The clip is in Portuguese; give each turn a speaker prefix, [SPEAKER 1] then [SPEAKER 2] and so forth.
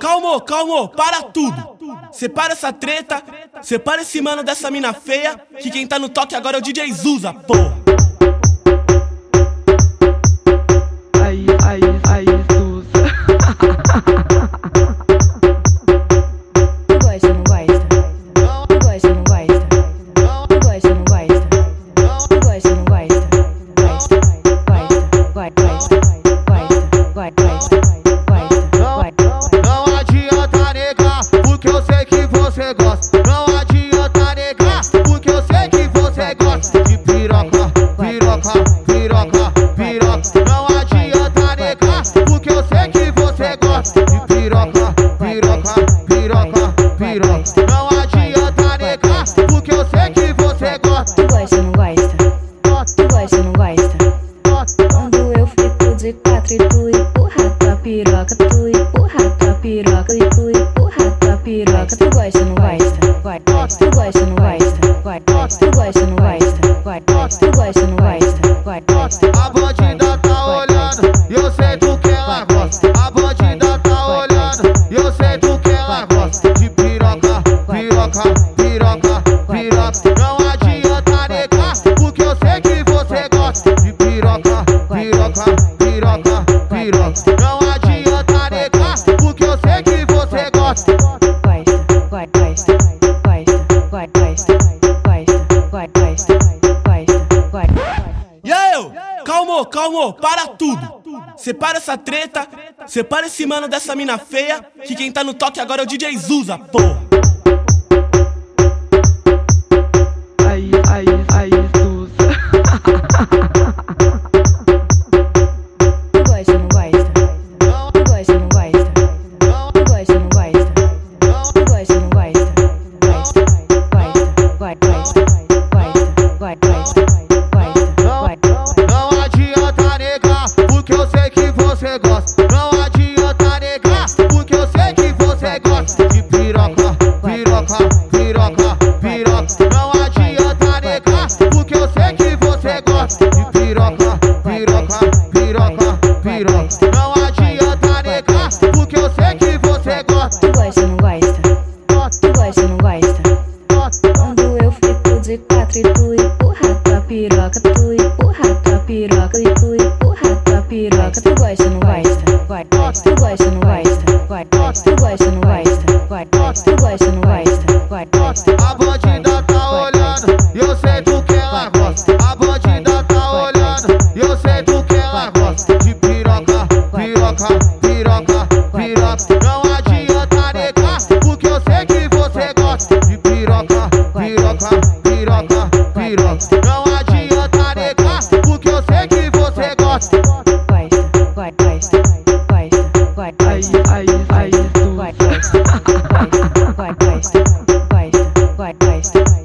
[SPEAKER 1] calma, para tudo. Separa essa treta, separa esse mano dessa mina feia, que quem tá no toque agora é o DJ Zuza, porra.
[SPEAKER 2] Aí, aí,
[SPEAKER 3] porque eu sei que você gosta. Não adianta negar, porque eu sei que você gosta de piroca, piroca, piroca, piroca. Não adianta negar, porque eu sei que você gosta de piroca, piroca, piroca, piroca. Não adianta negar, porque eu sei que você gosta.
[SPEAKER 4] Tu gosta, não gosta? Tu gosta, não gosta? Quando eu fico de quatro e tu empurra tua piroca, tu empurra tua piroca Tu gosta, não gosta? Tu gosta, não gosta?
[SPEAKER 3] A bandida tá olhando, eu sei do que ela gosta. A bandida tá olhando, eu sei do que ela gosta. De piroca, piroca,
[SPEAKER 1] eu? Calma, calma, para tudo. Separa essa treta, separa esse mano dessa mina feia, que quem tá no toque agora é o DJ Zuza, porra.
[SPEAKER 2] Aí, aí, aí, Zuza.
[SPEAKER 4] Tu gosta, não gosta? Tu gosta, não gosta? Tu gosta, não gosta? Tu gosta, não? Gosta,
[SPEAKER 3] gosta, gosta, gosta, piroca, piroca. Não adianta negar, porque eu sei que você gosta de piroca, piroca, piroca, piroca. Não adianta negar, porque eu sei que você gosta.
[SPEAKER 4] Tu gosta, não gosta? Tu gosta, não gosta? Quando eu fico de quatro e tu empurra tua piroca, tu empurra tua piroca e tu empurra tua piroca. Tu gosta, não gosta? Gosta, gosta, não gosta, gosta, gosta, não gosta,
[SPEAKER 3] gosta. A bandida tá olhando, eu sei do que ela gosta. A bandida tá olhando, eu sei do que ela gosta. De piroca, piroca, piroca, piroca. Não adianta negar, porque eu sei que você gosta. De piroca, piroca, piroca, piroca. Não adianta negar, porque eu sei que você gosta. Gosta, gosta, gosta.
[SPEAKER 2] Bye.